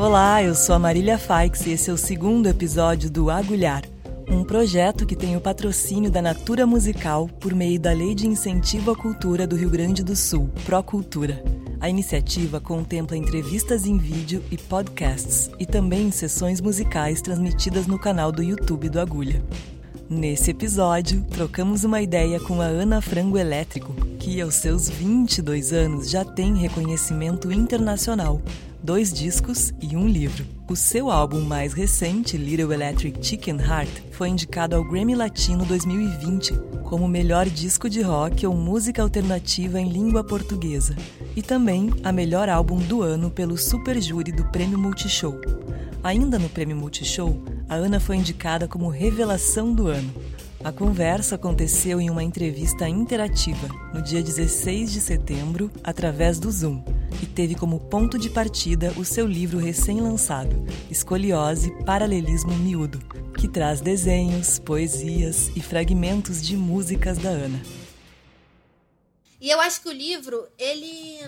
Olá, eu sou a Marília Faix e esse é o segundo episódio do Agulhar, um projeto que tem o patrocínio da Natura Musical por meio da Lei de Incentivo à Cultura do Rio Grande do Sul, Procultura. A iniciativa contempla entrevistas em vídeo e podcasts, e também sessões musicais transmitidas no canal do YouTube do Agulha. Nesse episódio, trocamos uma ideia com a Ana Frango Elétrico, que aos seus 22 anos já tem reconhecimento internacional dois discos e um livro. O seu álbum mais recente, Little Electric Chicken Heart, foi indicado ao Grammy Latino 2020 como melhor disco de rock ou música alternativa em língua portuguesa e também a melhor álbum do ano pelo Super Júri do Prêmio Multishow. Ainda no Prêmio Multishow, a Ana foi indicada como Revelação do Ano. A conversa aconteceu em uma entrevista interativa no dia 16 de setembro, através do Zoom e teve como ponto de partida o seu livro recém-lançado, Escoliose Paralelismo Miúdo, que traz desenhos, poesias e fragmentos de músicas da Ana. E eu acho que o livro, ele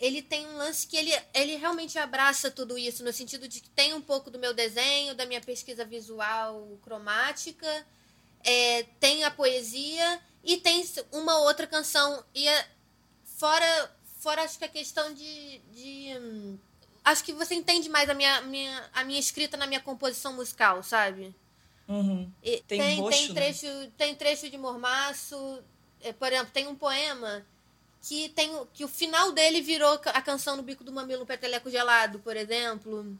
ele tem um lance que ele, ele realmente abraça tudo isso, no sentido de que tem um pouco do meu desenho, da minha pesquisa visual cromática, é, tem a poesia e tem uma outra canção. E é, fora Fora, acho que a questão de. de hum, acho que você entende mais a minha, minha, a minha escrita na minha composição musical, sabe? Uhum. tem, tem, roxo, tem, né? trecho, né? tem trecho de mormaço. É, por exemplo, tem um poema que tem que o final dele virou a canção no bico do mamilo peteleco gelado, por exemplo.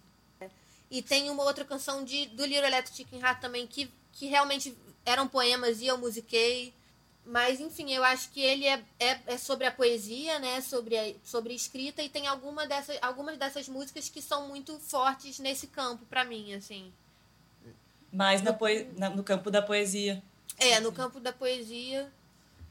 E tem uma outra canção de do Little Electric Chicken Heart também que, que realmente eram poemas e eu musiquei. Mas, enfim, eu acho que ele é, é, é sobre a poesia, né? Sobre a, sobre a escrita, e tem alguma dessas, algumas dessas músicas que são muito fortes nesse campo, para mim, assim. Mais no, no campo da poesia. É, no campo da poesia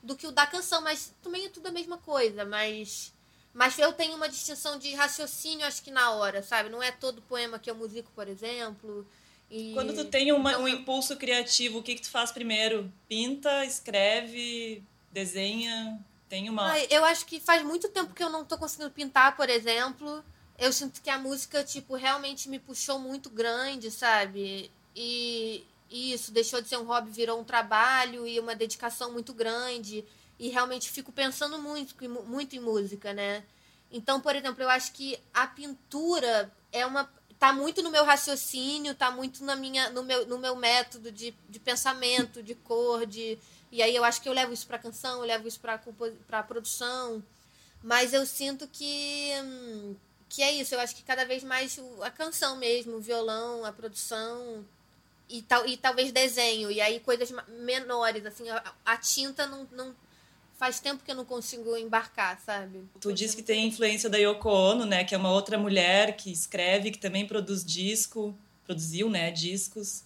do que o da canção, mas também é tudo a mesma coisa, mas. Mas eu tenho uma distinção de raciocínio, acho que na hora, sabe? Não é todo poema que eu musico, por exemplo. E... Quando tu tem uma, então, um impulso criativo, o que, que tu faz primeiro? Pinta, escreve, desenha? Tem uma. Eu acho que faz muito tempo que eu não tô conseguindo pintar, por exemplo. Eu sinto que a música, tipo, realmente me puxou muito grande, sabe? E isso deixou de ser um hobby, virou um trabalho e uma dedicação muito grande. E realmente fico pensando muito, muito em música, né? Então, por exemplo, eu acho que a pintura é uma tá muito no meu raciocínio, tá muito na minha, no, meu, no meu método de, de pensamento, de cor, de. E aí eu acho que eu levo isso pra canção, eu levo isso pra, pra produção. Mas eu sinto que. Que é isso, eu acho que cada vez mais a canção mesmo, o violão, a produção e, tal, e talvez desenho. E aí coisas menores, assim, a, a tinta não, não faz tempo que eu não consigo embarcar, sabe? Tu disse que tem influência da Yoko Ono, né? Que é uma outra mulher que escreve, que também produz disco, produziu, né? Discos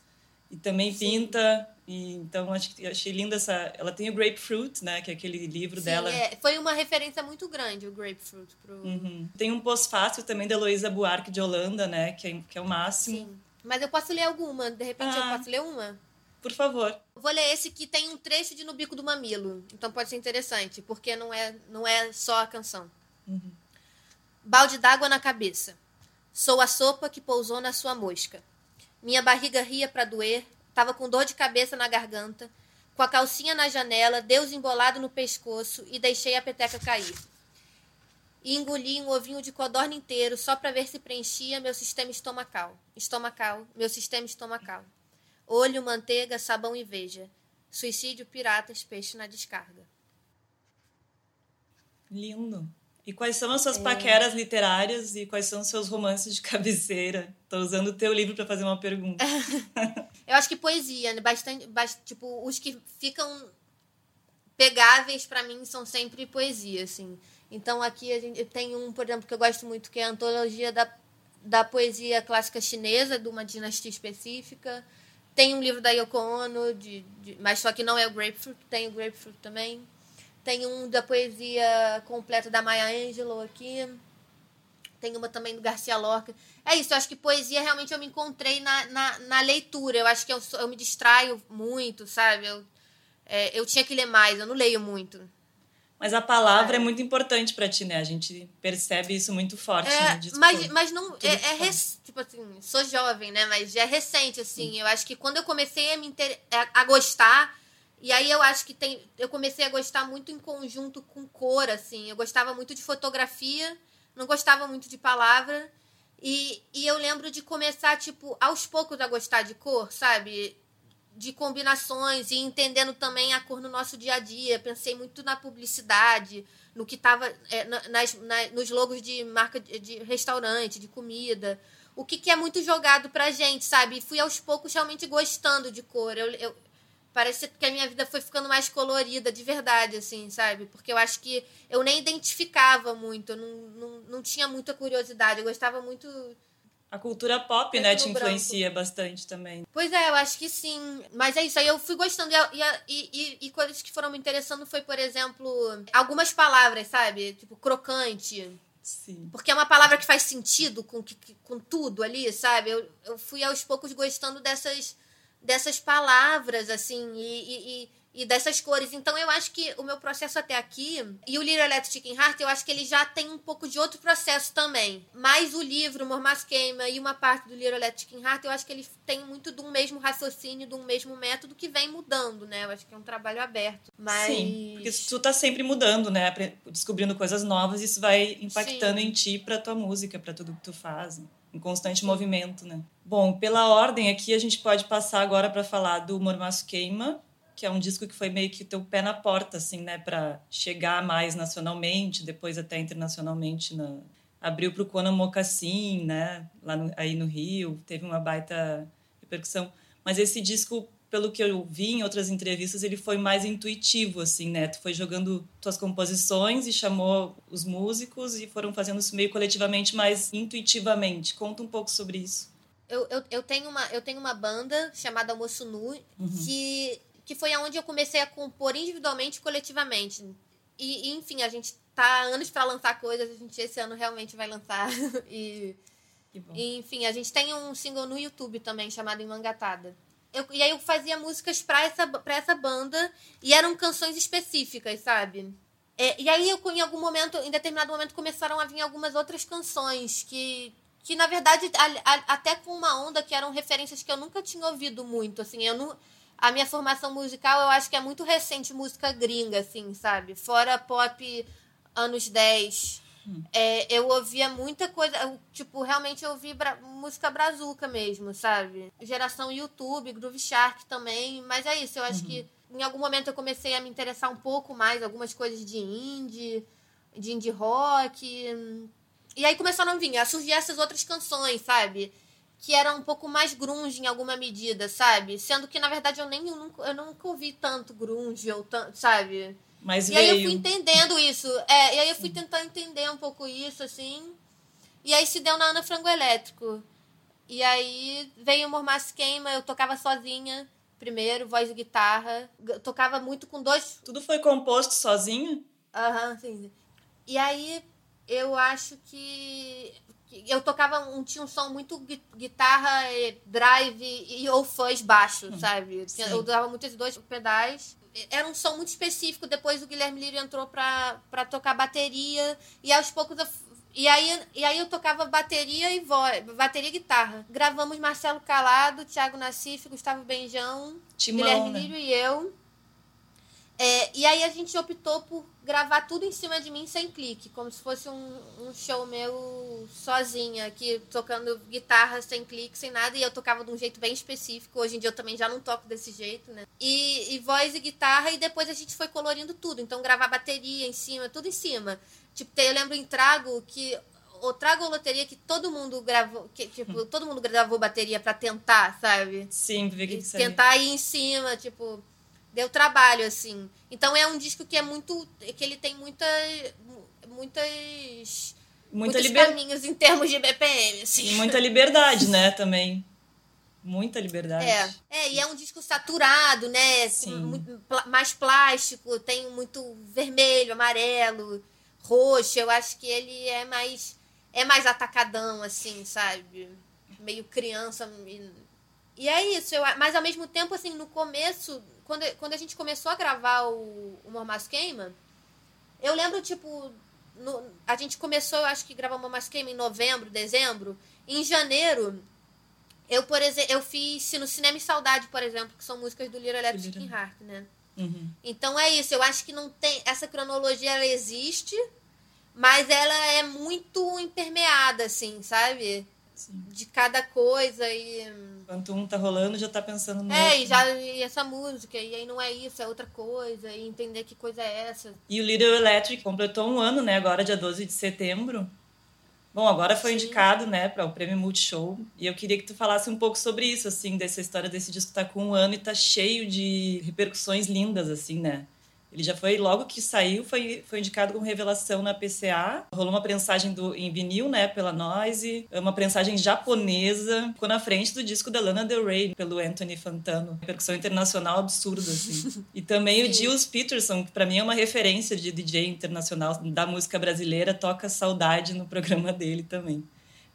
e também Sim. pinta. E, então acho que achei linda essa. Ela tem o Grapefruit, né? Que é aquele livro Sim, dela. É. Foi uma referência muito grande o Grapefruit pro. Uhum. Tem um pós-fácil também da Heloísa Buarque de Holanda, né? Que é, que é o máximo. Sim. Mas eu posso ler alguma? De repente ah. eu posso ler uma? Por favor. Vou ler esse que tem um trecho de No Bico do Mamilo. Então pode ser interessante, porque não é, não é só a canção. Uhum. Balde d'água na cabeça. Sou a sopa que pousou na sua mosca. Minha barriga ria para doer, tava com dor de cabeça na garganta, com a calcinha na janela, Deus embolado no pescoço e deixei a peteca cair. E engoli um ovinho de codorna inteiro só para ver se preenchia meu sistema estomacal. Estomacal, meu sistema estomacal. Olho, manteiga, sabão e veja. Suicídio, piratas, peixe na descarga. Lindo. E quais são as suas é... paqueras literárias e quais são os seus romances de cabeceira? Estou usando o teu livro para fazer uma pergunta. eu acho que poesia, né? bastante, bastante, tipo, os que ficam pegáveis para mim são sempre poesia, assim. Então aqui a gente tem um, por exemplo, que eu gosto muito, que é a antologia da, da poesia clássica chinesa, de uma dinastia específica. Tem um livro da Yoko Ono, de, de, mas só que não é o Grapefruit, tem o Grapefruit também. Tem um da poesia completa da Maya Angelou aqui. Tem uma também do Garcia Lorca. É isso, eu acho que poesia realmente eu me encontrei na, na, na leitura. Eu acho que eu, eu me distraio muito, sabe? Eu, é, eu tinha que ler mais, eu não leio muito. Mas a palavra é, é muito importante para ti, né? A gente percebe isso muito forte é, Mas, mas não. É, é rec... Tipo assim, sou jovem, né? Mas é recente, assim. Sim. Eu acho que quando eu comecei a me inter... a gostar. E aí eu acho que tem. Eu comecei a gostar muito em conjunto com cor, assim. Eu gostava muito de fotografia, não gostava muito de palavra. E, e eu lembro de começar, tipo, aos poucos a gostar de cor, sabe? De combinações e entendendo também a cor no nosso dia a dia. Pensei muito na publicidade, no que estava é, nas, na, nos logos de marca de, de, restaurante, de comida. O que, que é muito jogado pra gente, sabe? Fui aos poucos realmente gostando de cor. Eu, eu, parece que a minha vida foi ficando mais colorida, de verdade, assim, sabe? Porque eu acho que eu nem identificava muito, eu não, não, não tinha muita curiosidade. Eu gostava muito a cultura pop, né, te influencia branco. bastante também. Pois é, eu acho que sim. Mas é isso, aí eu fui gostando. E, e, e, e coisas que foram me interessando foi, por exemplo, algumas palavras, sabe? Tipo, crocante. Sim. Porque é uma palavra que faz sentido com, com tudo ali, sabe? Eu, eu fui aos poucos gostando dessas, dessas palavras, assim, e, e dessas cores. Então eu acho que o meu processo até aqui e o Little Electric Chicken Heart, eu acho que ele já tem um pouco de outro processo também. Mas o livro Mormas Queima e uma parte do Little Electric Chicken Heart, eu acho que ele tem muito de um mesmo raciocínio, de um mesmo método que vem mudando, né? Eu acho que é um trabalho aberto. Mas... Sim, porque tu tá sempre mudando, né? Descobrindo coisas novas, isso vai impactando Sim. em ti para tua música, para tudo que tu faz em constante Sim. movimento, né? Bom, pela ordem aqui a gente pode passar agora para falar do Mormaço Queima, que é um disco que foi meio que teu pé na porta, assim, né, para chegar mais nacionalmente, depois até internacionalmente, na... abriu para o Conan Mocassin, né, lá no, aí no Rio, teve uma baita repercussão. Mas esse disco, pelo que eu vi em outras entrevistas, ele foi mais intuitivo, assim, né, tu foi jogando tuas composições e chamou os músicos e foram fazendo isso meio coletivamente, mais intuitivamente. Conta um pouco sobre isso. Eu, eu, eu, tenho uma, eu tenho uma banda chamada Almoço Nu, uhum. que que foi aonde eu comecei a compor individualmente e coletivamente. E, e enfim, a gente tá anos para lançar coisas, a gente esse ano realmente vai lançar. e, e, enfim, a gente tem um single no YouTube também chamado Enmangatada. Eu, e aí eu fazia músicas para essa, pra essa banda e eram canções específicas, sabe? É, e aí eu, em algum momento, em determinado momento, começaram a vir algumas outras canções que, que na verdade, a, a, até com uma onda que eram referências que eu nunca tinha ouvido muito, assim, eu não a minha formação musical, eu acho que é muito recente música gringa, assim, sabe? Fora pop anos 10. Hum. É, eu ouvia muita coisa, eu, tipo, realmente eu ouvi bra música brazuca mesmo, sabe? Geração YouTube, Groove Shark também, mas é isso, eu acho uhum. que em algum momento eu comecei a me interessar um pouco mais, algumas coisas de indie, de indie rock. E aí começaram a vir, a surgir essas outras canções, sabe? Que era um pouco mais grunge em alguma medida, sabe? Sendo que, na verdade, eu nem eu nunca, eu nunca ouvi tanto grunge, ou tanto, sabe? Mas e veio... aí eu fui entendendo isso. É, e aí eu fui tentar entender um pouco isso, assim. E aí se deu na Ana Frango Elétrico. E aí veio o Mormaço Queima, eu tocava sozinha, primeiro, voz e guitarra. Eu tocava muito com dois. Tudo foi composto sozinha? Aham, uhum, sim. E aí eu acho que eu tocava um tinha um som muito guitarra drive e ou fãs baixo hum, sabe Sim. eu usava muito esses dois pedais era um som muito específico depois o Guilherme Lírio entrou para tocar bateria e aos poucos eu, e aí, e aí eu tocava bateria e voz, bateria e guitarra. Gravamos Marcelo Calado, Thiago Nassif, Gustavo Benjão, Timão, Guilherme né? Lírio e eu. É, e aí a gente optou por gravar tudo em cima de mim sem clique, como se fosse um, um show meu sozinha, aqui tocando guitarra sem clique, sem nada, e eu tocava de um jeito bem específico. Hoje em dia eu também já não toco desse jeito, né? E, e voz e guitarra, e depois a gente foi colorindo tudo. Então gravar bateria em cima, tudo em cima. Tipo, eu lembro em Trago que o Trago Loteria que todo mundo gravou, que, tipo, todo mundo gravou bateria para tentar, sabe? Sim, ver que Tentar ir em cima, tipo deu trabalho, assim. Então é um disco que é muito. que ele tem muita, muitas. Muita muitos liber... caminhos em termos de BPM, assim. E muita liberdade, né, também. Muita liberdade. É, é e é um disco saturado, né? Sim. Muito, mais plástico, tem muito vermelho, amarelo, roxo. Eu acho que ele é mais. É mais atacadão, assim, sabe? Meio criança. E, é isso. Eu, mas ao mesmo tempo, assim, no começo quando, quando a gente começou a gravar o, o Mormaço Queima, Eu lembro, tipo, no, a gente começou, eu acho que gravamos uma Queima em novembro, dezembro. Em janeiro, eu, por exemplo, eu fiz No Cinema e Saudade, por exemplo, que são músicas do Little Electric Heart, né? Uhum. Então é isso, eu acho que não tem. Essa cronologia ela existe, mas ela é muito impermeada, assim, sabe? Sim. De cada coisa e. Enquanto um tá rolando, já tá pensando no É, outro. e, já, e essa música, e aí não é isso, é outra coisa, e entender que coisa é essa. E o Little Electric completou um ano, né? Agora, dia 12 de setembro. Bom, agora foi Sim. indicado, né, para o Prêmio Multishow. E eu queria que tu falasse um pouco sobre isso, assim, dessa história desse disco tá com um ano e tá cheio de repercussões lindas, assim, né? Ele já foi, logo que saiu, foi, foi indicado como revelação na PCA. Rolou uma prensagem do, em vinil, né, pela Noise. Uma prensagem japonesa. Ficou na frente do disco da Lana Del Rey, pelo Anthony Fantano. Repercussão internacional absurda, assim. E também o. Gilles Peterson, que pra mim é uma referência de DJ internacional da música brasileira, toca Saudade no programa dele também.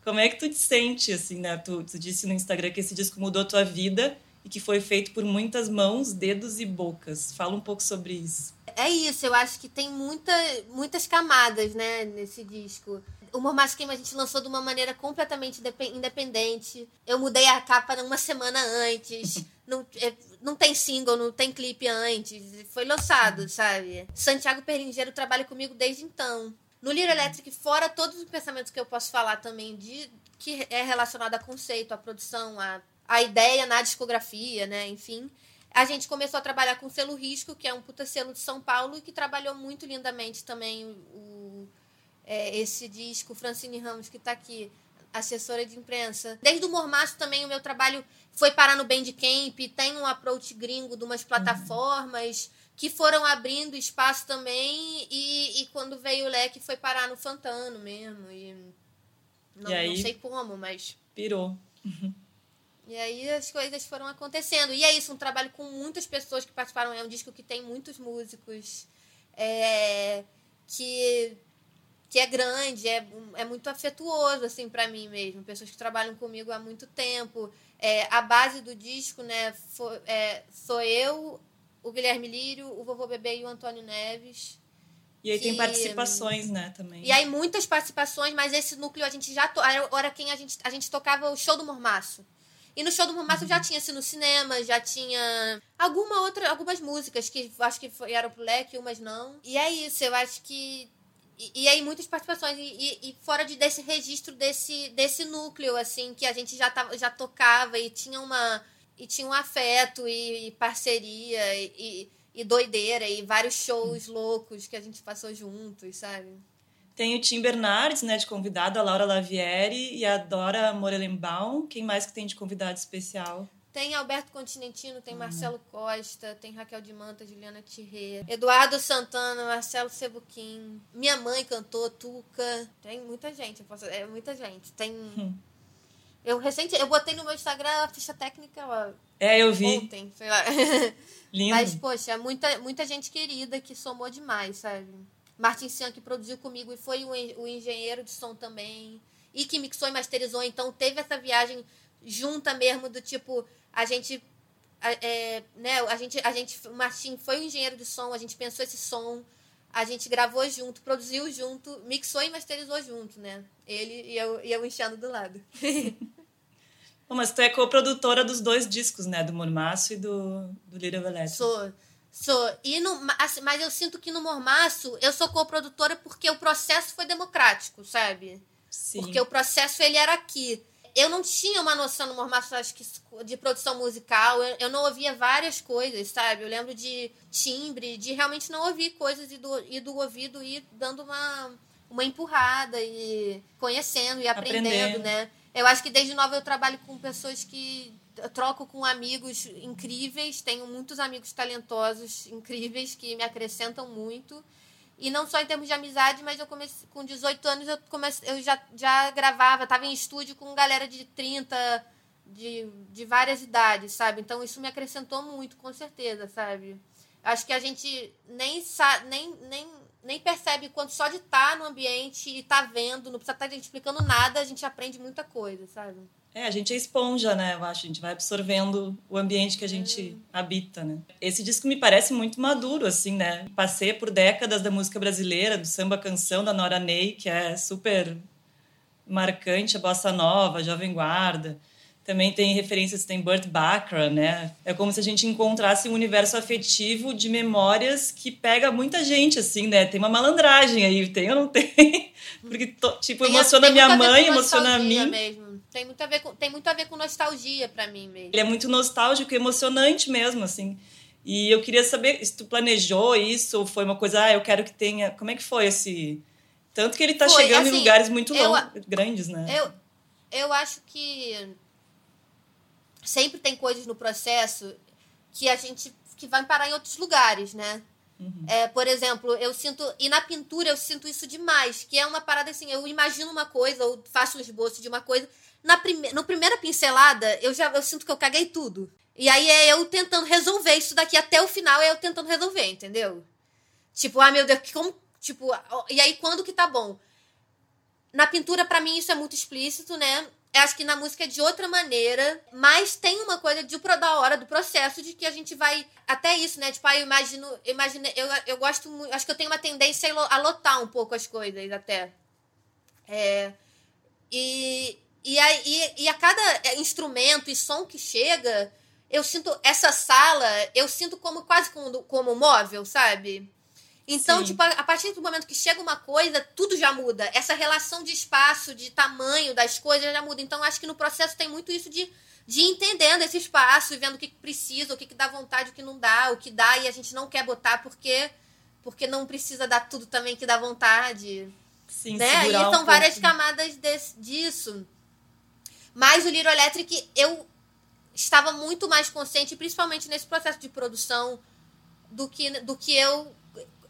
Como é que tu te sente, assim, né? Tu, tu disse no Instagram que esse disco mudou tua vida e que foi feito por muitas mãos, dedos e bocas. Fala um pouco sobre isso. É isso, eu acho que tem muita, muitas camadas, né, nesse disco. O Mormaço Queima a gente lançou de uma maneira completamente depe- independente. Eu mudei a capa uma semana antes. não, é, não tem single, não tem clipe antes. Foi lançado, sabe? Santiago Perlingeiro trabalha comigo desde então. No Lira Electric, fora todos os pensamentos que eu posso falar também de que é relacionado a conceito, a produção, a, a ideia na discografia, né? Enfim. A gente começou a trabalhar com o selo Risco, que é um puta selo de São Paulo e que trabalhou muito lindamente também o, é, esse disco, Francine Ramos, que está aqui, assessora de imprensa. Desde o Mormaço também o meu trabalho foi parar no Bandcamp, tem um approach gringo de umas plataformas que foram abrindo espaço também e, e quando veio o leque foi parar no Fantano mesmo. E não, E aí? não sei como, mas Pirou. E aí as coisas foram acontecendo. E é isso, um trabalho com muitas pessoas que participaram. É um disco que tem muitos músicos, é, que, que é grande, é, é muito afetuoso, assim, para mim mesmo. Pessoas que trabalham comigo há muito tempo. É, a base do disco, né, fo- é, sou eu, o Guilherme Lírio, o Vovô Bebê e o Antônio Neves. E aí tem Que- participações, né, também. E aí muitas participações, mas esse núcleo a gente já to... era quem a gente a gente tocava o show do Mormaço. E no show do Mormaço já tinha assim no cinema, já tinha alguma outra algumas músicas que acho que eram pro leque, umas não. E é isso, eu acho que e, e aí muitas participações e, e- fora de, desse registro desse desse núcleo assim que a gente já tava, já tocava e tinha uma e tinha um afeto e, e parceria e, e e doideira e vários shows loucos que a gente passou juntos, sabe? Tem o Tim Bernardes, né, de convidado, a Laura Lavieri e a Dora Morelenbaum. Quem mais que tem de convidado especial? Tem Alberto Continentino, tem Marcelo Costa, tem Raquel de Manta, Juliana Tirré, Eduardo Santana, Marcelo Sebuquim, minha mãe cantou, Tuca. Tem muita gente, eu posso, é muita gente. Tem. Eu recente, eu botei no meu Instagram a ficha técnica ó, É, eu vi. ontem, sei lá. Lindo. Mas, poxa, muita, muita gente querida que somou demais, sabe? Martin Sian, que produziu comigo e foi o, en- o engenheiro de som também. E que mixou e masterizou. Então, teve essa viagem junta mesmo, do tipo, a gente. é, né, a gente, a gente, o Martin foi o engenheiro de som, a gente pensou esse som, a gente gravou junto, produziu junto, mixou e masterizou junto, né? Ele e eu, e eu enchendo do lado. Bom, mas tu é coprodutora dos dois discos, né? Do Mormaço e do, do Little Electric. Sou. Sou. E no, assim, mas eu sinto que no Mormaço eu sou coprodutora porque o processo foi democrático, sabe? Sim. Porque o processo ele era aqui. Eu não tinha uma noção no Mormaço, acho que, de produção musical. Eu, eu não ouvia várias coisas, sabe? Eu lembro de timbre, de realmente não ouvir coisas e do, e do ouvido ir dando uma, uma empurrada e conhecendo e aprendendo, Aprendendo. né? Eu acho que desde nova eu trabalho com pessoas que troco com amigos incríveis, tenho muitos amigos talentosos, incríveis, que me acrescentam muito. E não só em termos de amizade, mas eu comecei com 18 anos, eu, comecei, eu já, já gravava, estava em estúdio com galera de 30, de, de várias idades, sabe? Então isso me acrescentou muito, com certeza, sabe? Acho que a gente nem, sa nem, nem, nem percebe quanto só de estar no ambiente e estar vendo, não precisa estar explicando nada, a gente aprende muita coisa, sabe? É, a gente é esponja, né? Eu acho. A gente vai absorvendo o ambiente que a gente hum. habita, né? Esse disco me parece muito maduro, assim, né? Passei por décadas da música brasileira, do samba canção da Nora Ney, que é super marcante, a bossa nova, a jovem guarda. Também tem referências, tem Burt Bacharach, né? É como se a gente encontrasse um universo afetivo de memórias que pega muita gente, assim, né? Tem uma malandragem aí, tem ou não tem? Porque, tipo, tem, emociona tem minha mãe, emociona a mim. Mesmo. Tem muito a ver com, tem muito a ver com nostalgia para mim mesmo. Ele é muito nostálgico e emocionante mesmo, assim. E eu queria saber se tu planejou isso ou foi uma coisa, ah, eu quero que tenha. Como é que foi esse. Tanto que ele tá foi, chegando assim, em lugares muito eu, longos, grandes, né? Eu, eu acho que sempre tem coisas no processo que a gente que vai parar em outros lugares, né? Uhum. É, por exemplo, eu sinto. E na pintura eu sinto isso demais, que é uma parada assim, eu imagino uma coisa, ou faço um esboço de uma coisa, na prime no primeira pincelada, eu já eu sinto que eu caguei tudo. E aí é eu tentando resolver isso daqui até o final, é eu tentando resolver, entendeu? Tipo, ah, meu Deus, como. Tipo, e aí quando que tá bom? Na pintura, para mim, isso é muito explícito, né? Eu acho que na música é de outra maneira, mas tem uma coisa de da hora do processo de que a gente vai até isso, né? Tipo, ah, eu imagino, imagino, eu, eu gosto muito, acho que eu tenho uma tendência a lotar um pouco as coisas até. É, e e, a, e, e a cada instrumento e som que chega, eu sinto essa sala, eu sinto como quase como, como móvel, sabe? Então, Sim. tipo, a, a, partir do momento que chega uma coisa, tudo já muda. Essa relação de espaço, de tamanho das coisas já muda. Então, acho que no processo tem muito isso de, de entendendo esse espaço e vendo o que precisa, o que, que dá vontade, o que não dá, o que dá e a gente não quer botar porque porque não precisa dar tudo também que dá vontade. Sim, né? E são um várias pouco. camadas desse, disso. Mas o Little Electric, eu estava muito mais consciente, principalmente nesse processo de produção, do que, do que eu,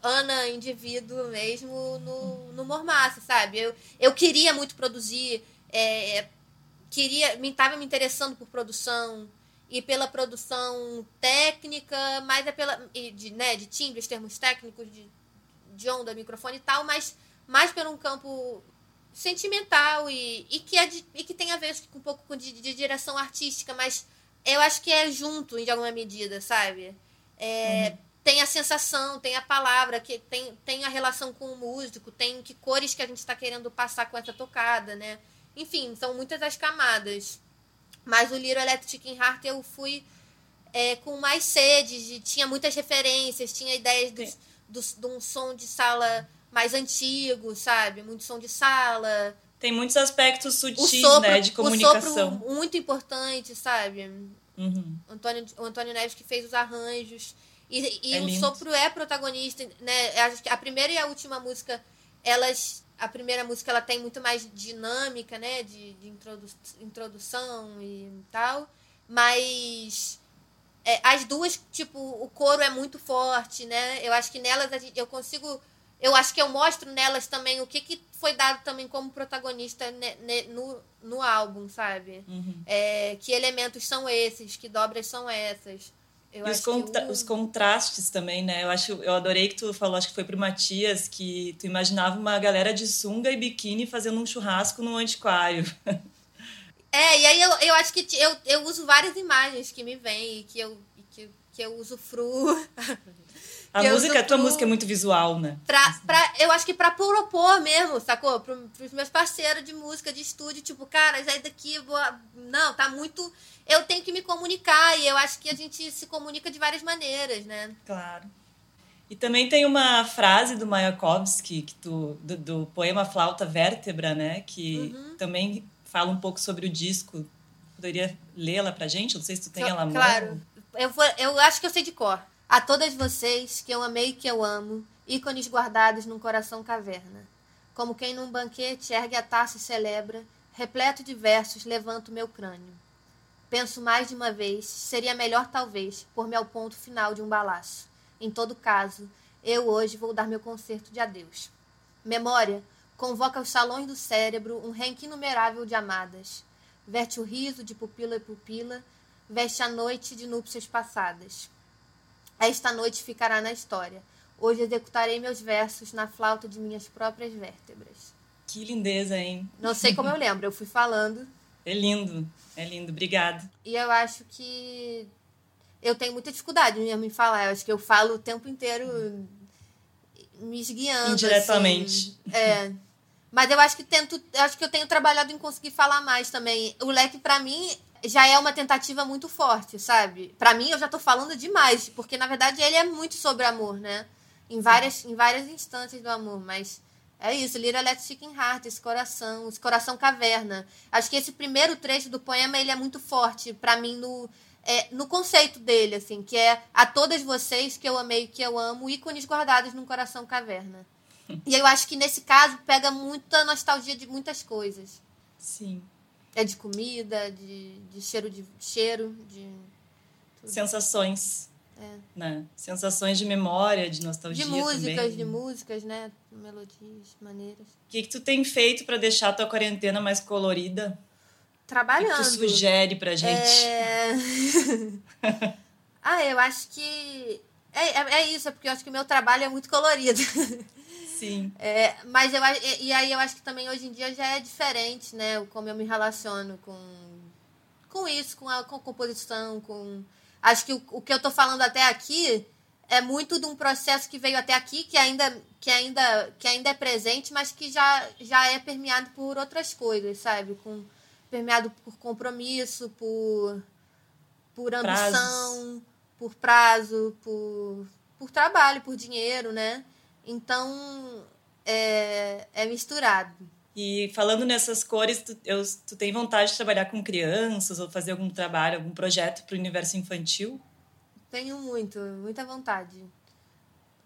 Ana, indivíduo mesmo, no, no Mormaço, sabe? Eu, eu queria muito produzir, é, queria, me estava me interessando por produção e pela produção técnica, mais é pela de, né, de timbres, termos técnicos, de, de onda, microfone e tal, mas mais por um campo sentimental e, e, que, é de, e que tem a ver com um pouco de, de, direção artística, mas eu acho que é junto, de alguma medida, sabe? É, uhum. Tem a sensação, tem a palavra, que tem, tem a relação com o músico, tem que cores que a gente está querendo passar com essa tocada, né? Enfim, são muitas as camadas. Mas o Little Electric Heart eu fui é, com mais sede, de, tinha muitas referências, tinha ideias do, do, de um som de sala mais antigo, sabe? Muito som de sala. Tem muitos aspectos sutis, sopro, né, de comunicação. O sopro muito importante, sabe? Uhum. Antônio, o Antônio Neves que fez os arranjos. E, e é o lindo. sopro é protagonista, né? A primeira e a última música, elas... A primeira música, ela tem muito mais dinâmica, né? De, de introdu introdução e tal. Mas... É, as duas, tipo, o coro é muito forte, né? Eu acho que nelas eu consigo eu acho que eu mostro nelas também o que, que foi dado também como protagonista ne, ne, no, no álbum, sabe? Uhum. É, que elementos são esses, que dobras são essas. Eu e os, contra os, contrastes também, né? Eu acho, eu adorei que tu falou, acho que foi pro Matias, que tu imaginava uma galera de sunga e biquíni fazendo um churrasco no antiquário. É, e aí eu, eu acho que eu, eu uso várias imagens que me vêm e que eu, que, que eu fruo A música, a tua música é muito visual, né? Pra, pra, eu acho que pra propor mesmo, sacou? Pro, pros meus parceiros de música, de estúdio, tipo, cara, já daqui, vou... não, tá muito. Eu tenho que me comunicar e eu acho que a gente se comunica de várias maneiras, né? Claro. E também tem uma frase do Mayakovsky, que tu, do, do poema Flauta Vértebra, né? Que uhum. também fala um pouco sobre o disco. Poderia lê-la pra gente? Não sei se tu tem ela Claro. Eu, vou, eu acho que eu sei de cor. A todas vocês que eu amei e que eu amo, ícones guardados num coração caverna. Como quem num banquete ergue a taça e celebra, repleto de versos levanto meu crânio. Penso mais de uma vez, seria melhor talvez pôr-me ao ponto final de um balaço. Em todo caso, eu hoje vou dar meu concerto de adeus. Memória convoca aos salões do cérebro um renque inumerável de amadas. Verte o riso de pupila e pupila, veste a noite de núpcias passadas. Esta noite ficará na história. Hoje executarei meus versos na flauta de minhas próprias vértebras. Que lindeza, hein? Não sei como eu lembro, eu fui falando. É lindo, é lindo. Obrigada. E eu acho que eu tenho muita dificuldade mesmo em falar. Eu acho que eu falo o tempo inteiro me esguiando. Indiretamente. Assim. É. Mas eu acho que tento, eu acho que eu tenho trabalhado em conseguir falar mais também. O leque para mim já é uma tentativa muito forte, sabe? Para mim eu já tô falando demais, porque na verdade ele é muito sobre amor, né? Em várias em várias instâncias do amor, mas é isso, Little Let Chicken Heart, esse coração, esse coração caverna. Acho que esse primeiro trecho do poema ele é muito forte para mim no é, no conceito dele, assim, que é a todas vocês que eu amei, que eu amo, ícones guardados num coração caverna. E eu acho que nesse caso pega muita nostalgia de muitas coisas. Sim. É de comida, de, de cheiro de cheiro, de tudo. sensações. É. Né? Sensações de memória, de nostalgia De músicas, também. de músicas, né? Melodias, maneiras. O que, que tu tem feito para deixar a tua quarentena mais colorida? Trabalhando. O que tu sugere pra gente? É... ah, eu acho que... É, é, é isso, é porque eu acho que o meu trabalho é muito colorido. Sim. É, mas eu e aí eu acho que também hoje em dia já é diferente, né? Como eu me relaciono com, com isso, com a, com a composição, com. Acho que o, o que eu tô falando até aqui é muito de um processo que veio até aqui, que ainda, que ainda, que ainda é presente, mas que já, já é permeado por outras coisas, sabe? Com, permeado por compromisso, por, por ambição, por prazo, por, por trabalho, por dinheiro, né? Então, é, é misturado. E falando nessas cores, tu, eu, tu tem vontade de trabalhar com crianças ou fazer algum trabalho, algum projeto para o universo infantil? Tenho muito, muita vontade.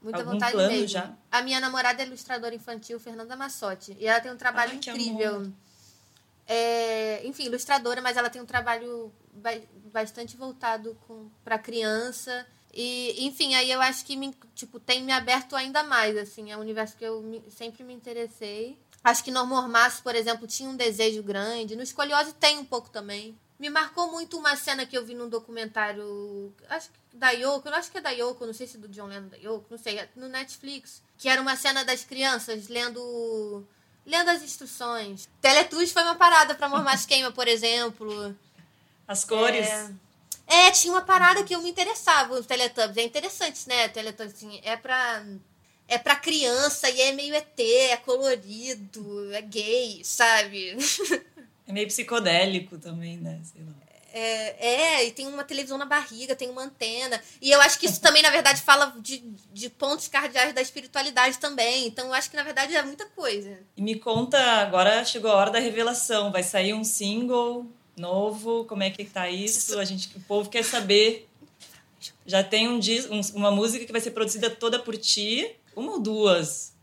Muita algum vontade plano mesmo. já? A minha namorada é ilustradora infantil, Fernanda Massotti. E ela tem um trabalho Ai, incrível. É, enfim, ilustradora, mas ela tem um trabalho ba- bastante voltado para criança. E, enfim, aí eu acho que me, tipo, tem me aberto ainda mais, assim, é um universo que eu me- sempre me interessei. Acho que no Mormaço, por exemplo, tinha um desejo grande. No Escoliose tem um pouco também. Me marcou muito uma cena que eu vi num documentário, acho que da Yoko, eu acho que é da Yoko, não sei se é do John Lennon da Yoko, não sei, no Netflix, que era uma cena das crianças lendo lendo as instruções. Teletubbies foi uma parada pra Mormaço Queima, por exemplo. As cores? É, é, tinha uma parada que eu me interessava, os Teletubbies. É interessante, né? Teletubbies, assim, é pra... É pra criança e é meio ET, é colorido, é gay, sabe? É meio psicodélico também, né? Sei lá. É, é, e tem uma televisão na barriga, tem uma antena. E eu acho que isso também, na verdade, fala de, de pontos cardeais da espiritualidade também. Então, eu acho que, na verdade, é muita coisa. E me conta, agora chegou a hora da revelação. Vai sair um single novo? Como é que tá isso? A gente, o povo quer saber. Já tem um, um- uma música que vai ser produzida toda por ti, uma ou duas?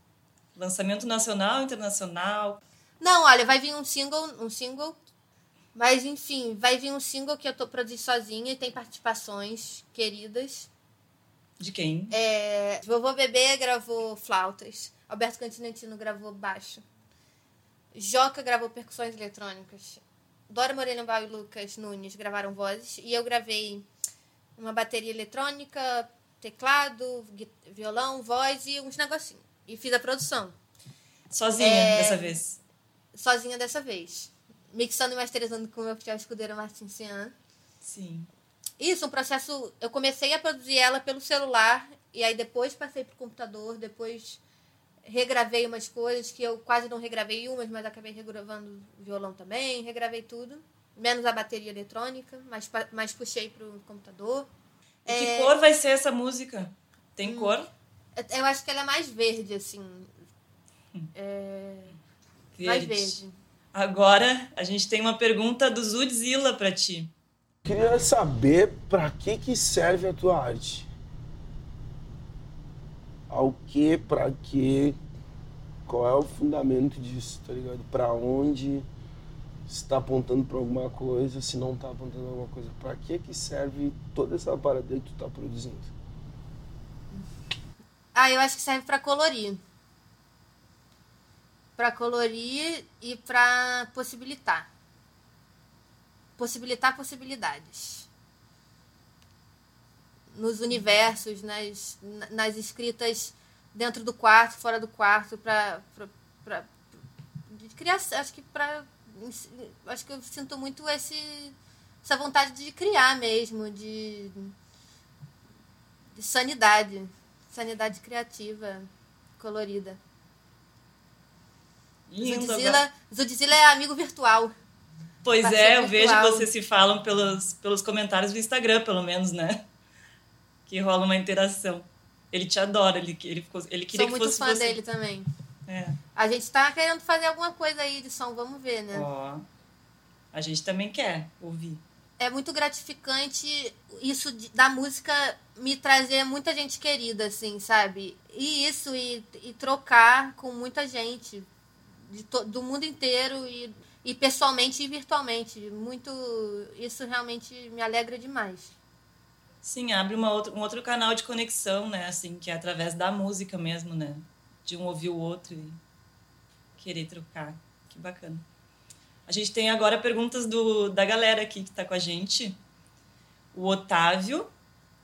Lançamento nacional, internacional. Não, olha, vai vir um single, um single. Mas, enfim, vai vir um single que eu tô produzindo sozinha e tem participações queridas. De quem? É, Vovô Bebê gravou flautas. Alberto Cantinentino gravou baixo. Joca gravou percussões eletrônicas. Dora Morelenbaum e Lucas Nunes gravaram vozes. E eu gravei uma bateria eletrônica, teclado, violão, voz e uns negocinhos. E fiz a produção. Sozinha, É. dessa vez. Sozinha dessa vez. Mixando e masterizando com o meu fiel escudeiro Martin Cian. Sim. Isso, um processo. Eu comecei a produzir ela pelo celular e aí depois passei pro computador, depois regravei umas coisas que eu quase não regravei umas, mas acabei regravando violão também, regravei tudo, menos a bateria eletrônica, mas, mas puxei pro computador. E É, que cor vai ser essa música? Tem cor? eu- Eu acho que ela é mais verde, assim. É, mais verde. Agora a gente tem uma pergunta do Zudzilla pra ti. Queria saber pra que que serve a tua arte. Ao que, pra quê, qual é o fundamento disso, tá ligado? Pra onde se tá apontando pra alguma coisa, se não tá apontando alguma coisa. Pra que que serve toda essa parada que tu tá produzindo? Ah, eu acho que serve pra colorir. Pra colorir e pra possibilitar. Possibilitar possibilidades. Nos universos, nas, na- nas escritas dentro do quarto, fora do quarto, de criação, acho que pra acho que eu sinto muito esse, essa vontade de criar mesmo, de, de sanidade. Sanidade criativa, colorida. Zudzilla, Zudzilla é amigo virtual. Pois é, eu vejo que vocês se falam pelos, pelos comentários do Instagram, pelo menos, né? Que rola uma interação. Ele te adora, ele, ele, ficou, ele queria Sou que fosse muito fã você. dele também. É. A gente tá querendo fazer alguma coisa aí de som, vamos ver, né? Ó, a gente também quer ouvir. É muito gratificante isso de, da música me trazer muita gente querida, assim, sabe? E isso, e, e trocar com muita gente to, do mundo inteiro e, e pessoalmente e virtualmente. Muito. Isso realmente me alegra demais. Sim, abre uma outra, um outro canal de conexão, né? Assim, que é através da música mesmo, né? De um ouvir o outro e querer trocar. Que bacana. A gente tem agora perguntas do, da galera aqui que está com a gente. O Otávio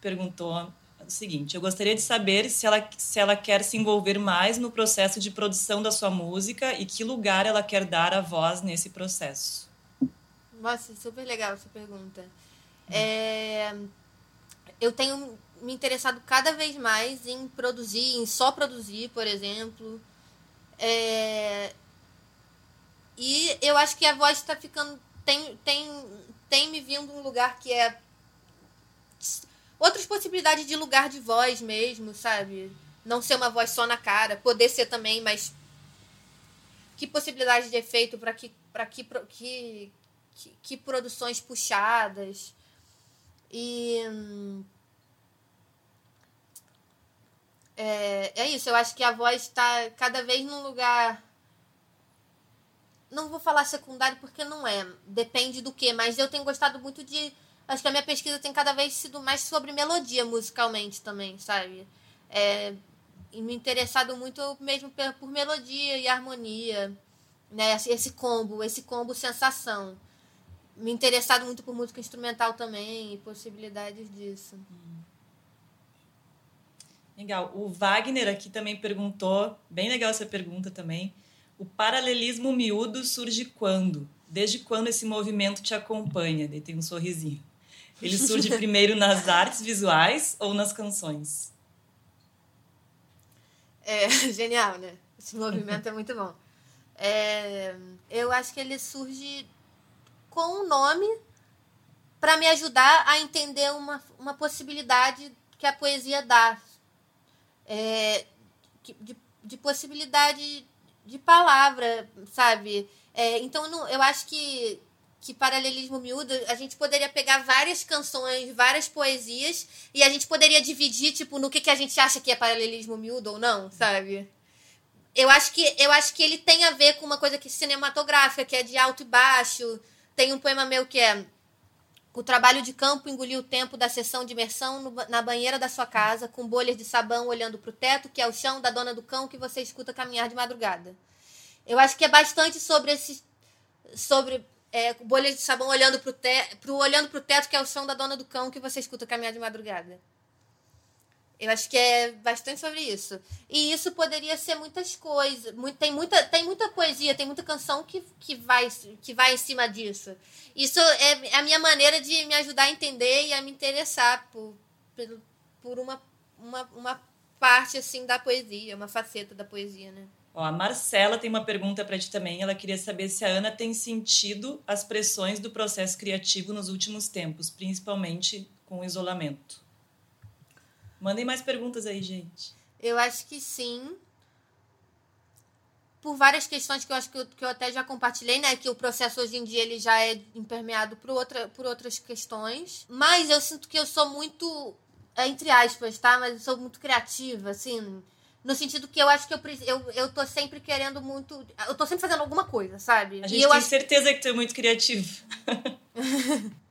perguntou o seguinte: Eu gostaria de saber se ela, se ela quer se envolver mais no processo de produção da sua música e que lugar ela quer dar à voz nesse processo. Nossa, super legal essa pergunta. É, eu tenho me interessado cada vez mais em produzir, em só produzir, por exemplo. É, e eu acho que a voz está ficando. Tem, tem, tem me vindo um lugar que é. Outras possibilidades de lugar de voz mesmo, sabe? Não ser uma voz só na cara, poder ser também, mas. Que possibilidade de efeito para que, que, que, que, que produções puxadas. E. É, é isso, eu acho que a voz está cada vez num lugar. Não vou falar secundário porque não é. Depende do que, mas eu tenho gostado muito de. Acho que a minha pesquisa tem cada vez sido mais sobre melodia musicalmente também, sabe? É, e me interessado muito mesmo por, por melodia e harmonia, né? Esse combo, esse combo sensação. Me interessado muito por música instrumental também e possibilidades disso. Legal. O Wagner aqui também perguntou, bem legal essa pergunta também. O paralelismo miúdo surge quando? Desde quando esse movimento te acompanha? Daí tem um sorrisinho. Ele surge primeiro nas artes visuais ou nas canções? É genial, né? Esse movimento é muito bom. É, eu acho que ele surge com um nome para me ajudar a entender uma, uma possibilidade que a poesia dá. É, de, de possibilidade de palavra, sabe? É, então, não, eu acho que, que paralelismo miúdo, a gente poderia pegar várias canções, várias poesias, e a gente poderia dividir, tipo, no que, que a gente acha que é paralelismo miúdo ou não, sabe? Eu acho que eu acho que ele tem a ver com uma coisa que cinematográfica, que é de alto e baixo. Tem um poema meu que é o trabalho de campo engoliu o tempo da sessão de imersão no, na banheira da sua casa, com bolhas de sabão olhando para o teto, que é o chão da dona do cão que você escuta caminhar de madrugada. Eu acho que é bastante sobre esse. sobre é, bolhas de sabão olhando para o te, pro, pro teto, que é o chão da dona do cão que você escuta caminhar de madrugada. Eu acho que é bastante sobre isso. E isso poderia ser muitas coisas. Tem, muita, tem muita poesia, tem muita canção que, que, vai, que vai em cima disso. Isso é a minha maneira de me ajudar a entender e a me interessar por, por, por uma, uma, uma parte assim da poesia, uma faceta da poesia, né? Ó, a Marcela tem uma pergunta para ti também. Ela queria saber se a Ana tem sentido as pressões do processo criativo nos últimos tempos, principalmente com o isolamento. Mandem mais perguntas aí, gente. Eu acho que sim. Por várias questões que eu acho que eu, que eu até já compartilhei, né? Que o processo hoje em dia ele já é impermeado por, outra, por outras questões. Mas eu sinto que eu sou muito, entre aspas, tá? Mas eu sou muito criativa, assim. No sentido que eu acho que eu, eu, eu tô sempre querendo muito. Eu tô sempre fazendo alguma coisa, sabe? A gente e eu tem acho... certeza que tu é muito criativo.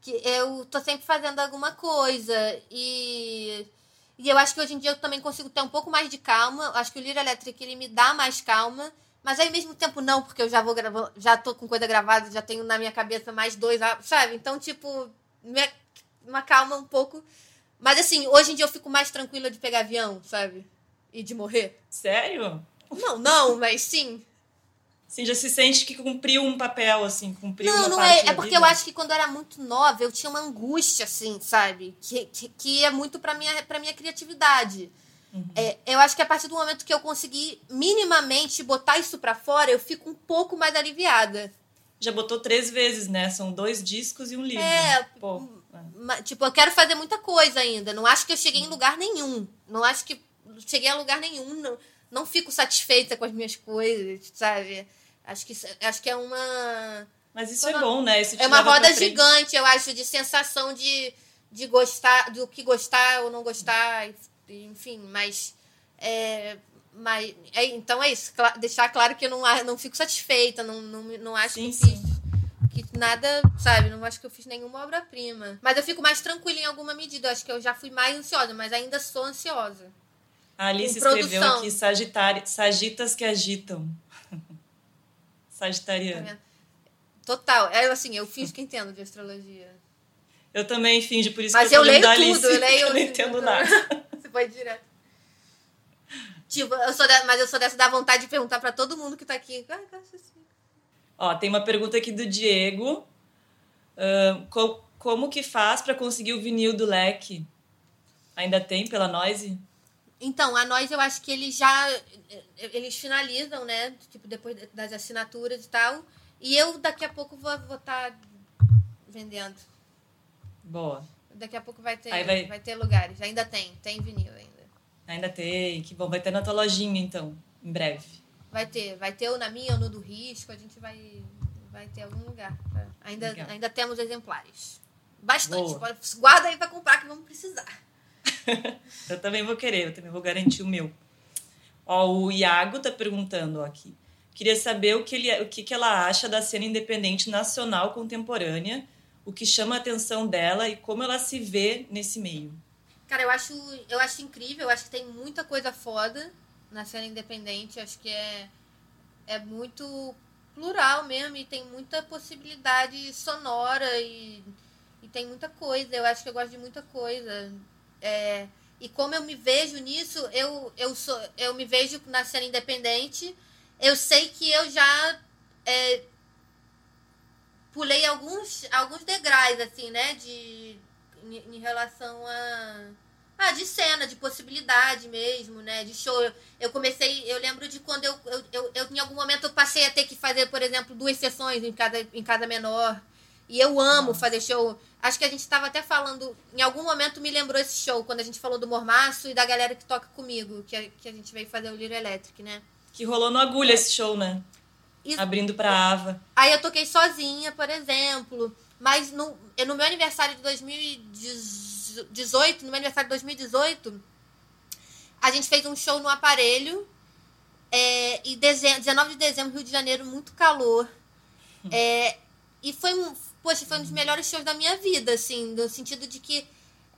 que eu tô sempre fazendo alguma coisa. E, e eu acho que hoje em dia eu também consigo ter um pouco mais de calma. Eu acho que o Lira Electric ele me dá mais calma. Mas aí, ao mesmo tempo, não, porque eu já vou gravar, já tô com coisa gravada, já tenho na minha cabeça mais dois, sabe? Então, tipo, me, uma calma um pouco. Mas assim, hoje em dia eu fico mais tranquila de pegar avião, sabe? E de morrer. Sério? Não, não, mas sim. Sim, já se sente que cumpriu um papel, assim, cumpriu Não, uma não é. É porque vida. eu acho que quando eu era muito nova, eu tinha uma angústia, assim, sabe? Que, que, que é muito pra minha, pra minha criatividade. Uhum. É, eu acho que a partir do momento que eu consegui minimamente botar isso pra fora, eu fico um pouco mais aliviada. Já botou três vezes, né? São dois discos e um livro. É, Pô, é. Tipo, eu quero fazer muita coisa ainda. Não acho que eu cheguei em lugar nenhum. Não acho que cheguei a lugar nenhum. Não, não fico satisfeita com as minhas coisas, sabe? Acho que, acho que é uma. Mas isso é bom, né? É uma pra roda gigante, eu acho, de sensação de, de gostar, do que gostar ou não gostar, enfim, mas. É, mas é, então é isso, cla- deixar claro que eu não, não fico satisfeita, não, não, não acho Sim, que sim. fiz que nada, sabe, não acho que eu fiz nenhuma obra-prima. Mas eu fico mais tranquila em alguma medida, eu acho que eu já fui mais ansiosa, mas ainda sou ansiosa. A Alice escreveu produção. aqui Sagitário, Sagitas que agitam. Tá Sagitariano. vendo? Total, é assim, eu fiz que entendo de astrologia. Eu também finjo, por isso Mas que eu, eu leio tudo, eu leio- eu não entendo nada. Você pode ir direto. Tipo, eu sou da, mas eu sou dessa da vontade de perguntar pra todo mundo que tá aqui. Ah. Ó, tem uma pergunta aqui do Diego. Ahn, co- como que faz para conseguir o vinil do leque? Ainda tem pela Noise? Então, a nós eu acho que eles já. Eles finalizam, né? Tipo, depois das assinaturas e tal. E eu daqui a pouco vou estar vendendo. Boa. Daqui a pouco vai ter, vai- vai... ter lugares. Ainda tem, tem vinil ainda. Ainda tem. Que bom. Vai ter na tua lojinha, então, em breve. Vai ter, vai ter ou na minha ou no do risco, a gente vai, vai ter algum lugar. tá? Ainda, Legal. ainda temos exemplares. Bastante. Boa. Guarda aí pra comprar que vamos precisar. Eu também vou querer, eu também vou garantir o meu. Ó, o Iago tá perguntando ó, aqui. Queria saber o que, ele, o que, que ela acha da cena independente nacional contemporânea, o que chama a atenção dela e como ela se vê nesse meio. Cara, eu acho, eu acho incrível, eu acho que tem muita coisa foda na cena independente, acho que é, é muito plural mesmo e tem muita possibilidade sonora e, e tem muita coisa, eu acho que eu gosto de muita coisa. É, e como eu me vejo nisso, eu, eu, sou, eu me vejo na cena independente, eu sei que eu já é, pulei alguns, alguns degraus, assim, né, de, em, em relação a ah, de cena, de possibilidade mesmo, né? De show. Eu, eu comecei, eu lembro de quando eu, eu, eu, eu, em algum momento, eu passei a ter que fazer, por exemplo, duas sessões em cada, em cada menor. E eu amo fazer show. Acho que a gente estava até falando, em algum momento me lembrou esse show, quando a gente falou do Mormaço e da galera que toca comigo, que a, que a gente veio fazer o Liro Electric, né? Que rolou no Agulha esse show, né? E- Abrindo pra Ava. Aí eu toquei sozinha, por exemplo. Mas no, no meu aniversário de 2018, no meu aniversário de 2018, a gente fez um show no aparelho. É, e dezembro, 19 de dezembro, Rio de Janeiro, muito calor. É, e foi um, poxa, foi um dos melhores shows da minha vida, assim, no sentido de que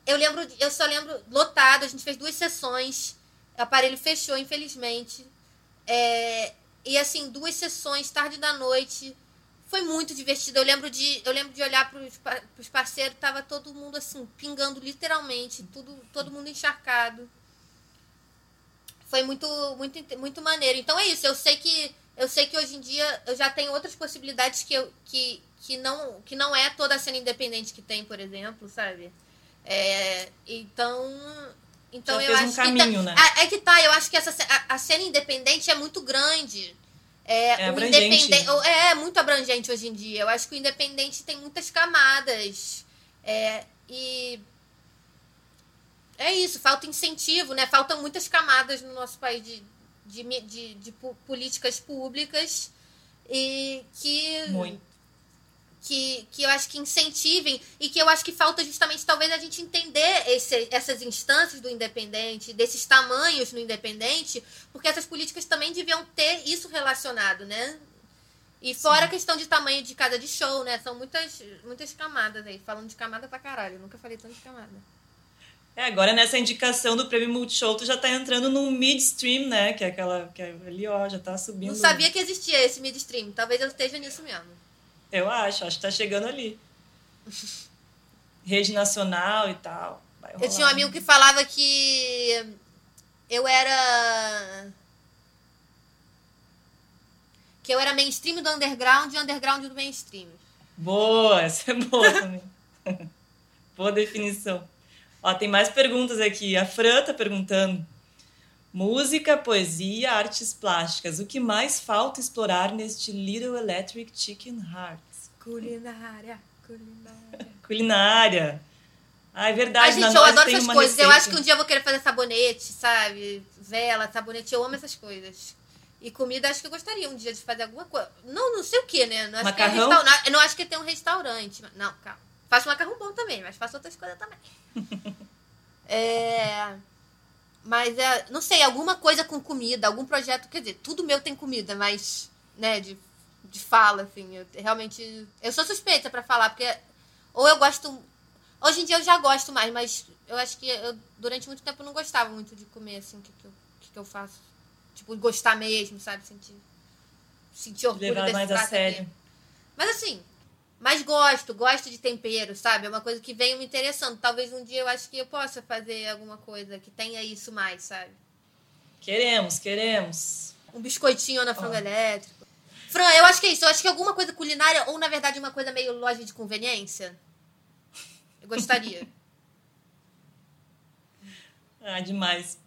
eu lembro, eu só lembro lotado, a gente fez duas sessões, o aparelho fechou, infelizmente. É, e assim, duas sessões, tarde da noite. Foi muito divertido. Eu lembro de, eu lembro de olhar pros, pa- pros parceiros, tava todo mundo assim, pingando literalmente, tudo, todo mundo encharcado. Foi muito, muito, muito maneiro. Então é isso, eu sei que eu sei que hoje em dia eu já tenho outras possibilidades que, eu, que, que, não, que não é toda a cena independente que tem, por exemplo, sabe? É, então, então Já eu fez um acho caminho, que né? tá, é, é que tá, eu acho que essa a, a cena independente é muito grande. É, É o abrangente, independen- né? é, é muito abrangente hoje em dia. Eu acho que o independente tem muitas camadas. É, e é isso, falta incentivo, né? Faltam muitas camadas no nosso país de, de, de, de políticas públicas e que Muito. que, que eu acho que incentivem e que eu acho que falta justamente talvez a gente entender esse, essas instâncias do independente, desses tamanhos no independente, porque essas políticas também deviam ter isso relacionado, né? E fora a questão de tamanho de casa de show, né? São muitas, muitas camadas aí. Falando de camada pra caralho. Eu nunca falei tanto de camada. É, agora nessa indicação do prêmio Multishow, tu já tá entrando no midstream, né? Que é aquela. Que é ali, ó, já tá subindo. Não sabia que existia esse midstream. Talvez eu esteja nisso mesmo. Eu acho, acho que tá chegando ali. Rede nacional e tal. Eu tinha um amigo que falava que eu era. Que eu era mainstream do underground e underground do mainstream. Boa, essa é boa também. boa definição. Ó, tem mais perguntas aqui. A Fran tá perguntando. Música, poesia, artes plásticas. O que mais falta explorar neste Little Electric Chicken Hearts? Culinária, culinária. Culinária. Ah, é verdade. Ai, gente, eu adoro essas coisas. Receita. Eu acho que um dia eu vou querer fazer sabonete, sabe? Vela, sabonete. Eu amo essas coisas. E comida, acho que eu gostaria um dia de fazer alguma coisa. Não, não sei o que, né? Não acho macarrão? Que é não acho que tem um restaurante. Não, calma. Faço macarrão bom também, mas faço outras coisas também. é... Mas, é, não sei, alguma coisa com comida, algum projeto. Quer dizer, tudo meu tem comida, mas, né, de, de fala, assim. Eu realmente. Eu sou suspeita para falar, porque. Ou eu gosto. Hoje em dia eu já gosto mais, mas eu acho que eu, durante muito tempo eu não gostava muito de comer, assim, o que, que, eu, que, que eu faço. Tipo, gostar mesmo, sabe? Sentir, sentir orgulho Levar mais a sério. Aqui. Mas assim, mas gosto, gosto de tempero, sabe? É uma coisa que vem me interessando. Talvez um dia eu acho que eu possa fazer alguma coisa que tenha isso mais, sabe? Queremos, queremos. Um biscoitinho na frango oh. elétrico. Fran, eu acho que é isso. Eu acho que alguma coisa culinária, ou na verdade uma coisa meio loja de conveniência. Eu gostaria. ah, demais.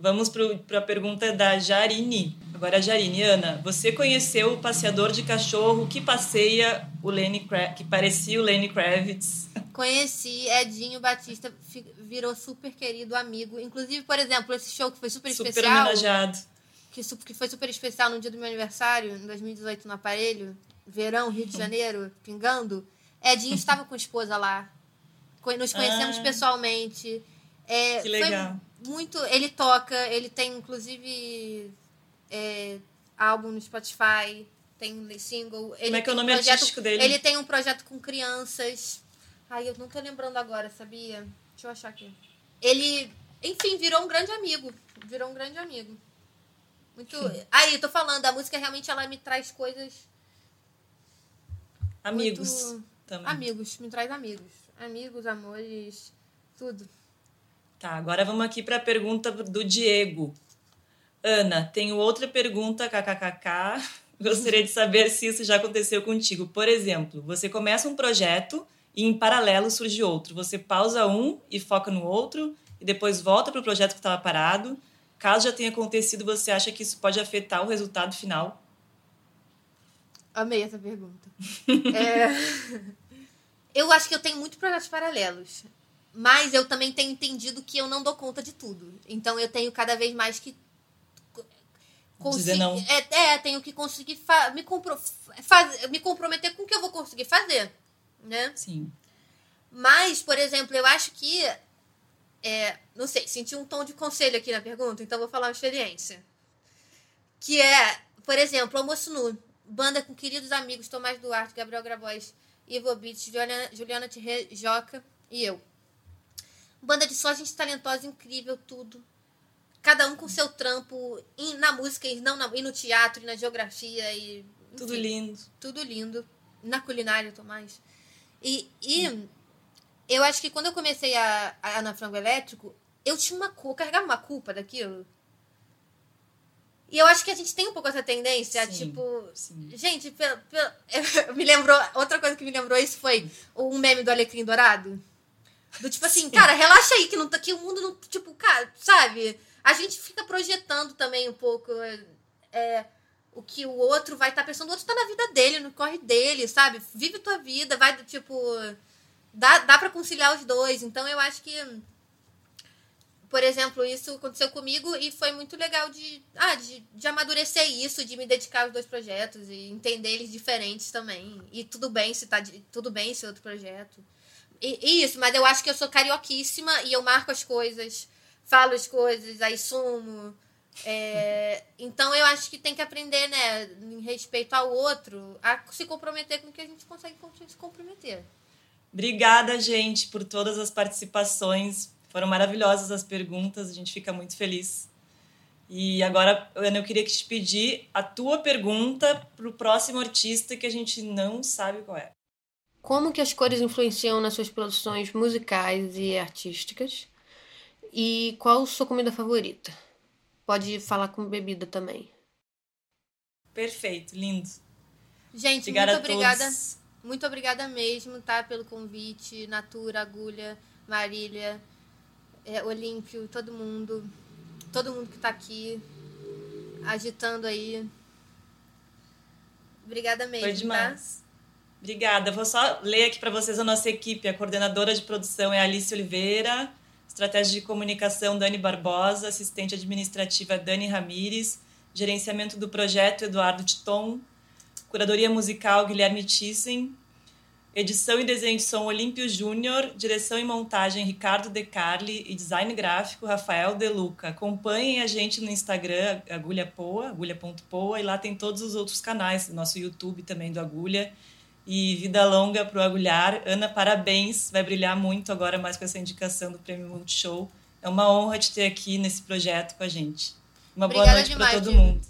Vamos para a pergunta da Jarine. Agora, a Jarine, Ana, você conheceu o passeador de cachorro que passeia o Lenny que parecia o Lenny Kravitz? Conheci, Edinho Batista virou super querido amigo. Inclusive, por exemplo, esse show que foi super, super especial. Super homenageado. Que, que foi super especial no dia do meu aniversário, em 2018, no aparelho. Verão, Rio de Janeiro, pingando. Edinho estava com a esposa lá. Nos conhecemos ah, pessoalmente. É, que legal. Foi, muito. Ele toca, ele tem inclusive é, álbum no Spotify, tem single. Ele Como é que é o nome projeto, artístico dele? Ele tem um projeto com crianças. Ai, eu não tô lembrando agora, sabia? Deixa eu achar aqui. Ele, enfim, virou um grande amigo. Virou um grande amigo. Muito. Aí, eu tô falando, a música realmente ela me traz coisas. Amigos. Muito... Também. Amigos, me traz amigos. Amigos, amores, tudo. Tá, agora vamos aqui para a pergunta do Diego. Ana, tenho outra pergunta, kkkk. Gostaria de saber se isso já aconteceu contigo. Por exemplo, você começa um projeto e em paralelo surge outro. Você pausa um e foca no outro e depois volta para o projeto que estava parado. Caso já tenha acontecido, você acha que isso pode afetar o resultado final? Amei essa pergunta. é... Eu acho que eu tenho muitos projetos paralelos. Mas eu também tenho entendido que eu não dou conta de tudo. Então eu tenho cada vez mais que. Dizer não. É, é, tenho que conseguir me, compro faz me comprometer com o que eu vou conseguir fazer. Né? Sim. Mas, por exemplo, eu acho que. É, não sei, senti um tom de conselho aqui na pergunta, então vou falar uma experiência. Que é, por exemplo, Almoço Nu, banda com queridos amigos Tomás Duarte, Gabriel Grabois, Ivo Beats, Juliana, Juliana Thierry, Joca e eu. Banda de só gente talentosa, incrível, tudo. Cada um com seu trampo in, na música e, não na, e no teatro, e na geografia. E, enfim, tudo lindo. Tudo lindo. Na culinária, Tomás. E, e eu acho que quando eu comecei a, a, na Frango Elétrico, eu tinha uma culpa, carregava uma culpa daquilo. E eu acho que a gente tem um pouco essa tendência, sim, tipo. Sim. Gente, pelo, pelo, me lembrou. Outra coisa que me lembrou isso foi um meme do Alecrim Dourado. Do tipo assim, Sim. cara, relaxa aí, que, não, tá, que o mundo não. Tipo, cara, sabe? A gente fica projetando também um pouco é, o que o outro vai estar tá pensando. O outro tá na vida dele, no corre dele, sabe? Vive tua vida, vai do tipo. Dá, dá pra conciliar os dois. Então eu acho que. Por exemplo, isso aconteceu comigo e foi muito legal de, ah, de, de amadurecer isso, de me dedicar aos dois projetos e entender eles diferentes também. E tudo bem se tá tudo bem esse outro projeto. Isso, mas eu acho que eu sou carioquíssima e eu marco as coisas, falo as coisas, aí sumo. É, então eu acho que tem que aprender, né, em respeito ao outro, a se comprometer com o que a gente consegue se comprometer. Obrigada, gente, por todas as participações. Foram maravilhosas as perguntas, a gente fica muito feliz. E agora, Ana, eu queria te pedir a tua pergunta para o próximo artista que a gente não sabe qual é. Como que as cores influenciam nas suas produções musicais e artísticas? E qual sua comida favorita? Pode falar com bebida também. Perfeito, lindo. Gente, Obrigada muito obrigada. Muito obrigada mesmo, tá? Pelo convite. Natura, Agulha, Marília, é, Olímpio, todo mundo. Todo mundo que tá aqui agitando aí. Obrigada mesmo, Foi tá? Obrigada. Vou só ler aqui para vocês a nossa equipe. A coordenadora de produção é Alice Oliveira, estratégia de comunicação Dani Barbosa, assistente administrativa Dani Ramires, gerenciamento do projeto Eduardo Titon, curadoria musical Guilherme Thyssen, edição e desenho de som Olímpio Júnior, direção e montagem Ricardo De Carli e design gráfico Rafael De Luca. Acompanhem a gente no Instagram Agulha Poa, agulha.poa, e lá tem todos os outros canais, nosso YouTube também do Agulha. E vida longa para o Agulhar. Ana, parabéns. Vai brilhar muito agora mais com essa indicação do Prêmio Multishow. É uma honra te ter aqui nesse projeto com a gente. Uma boa Obrigada noite para todo mundo.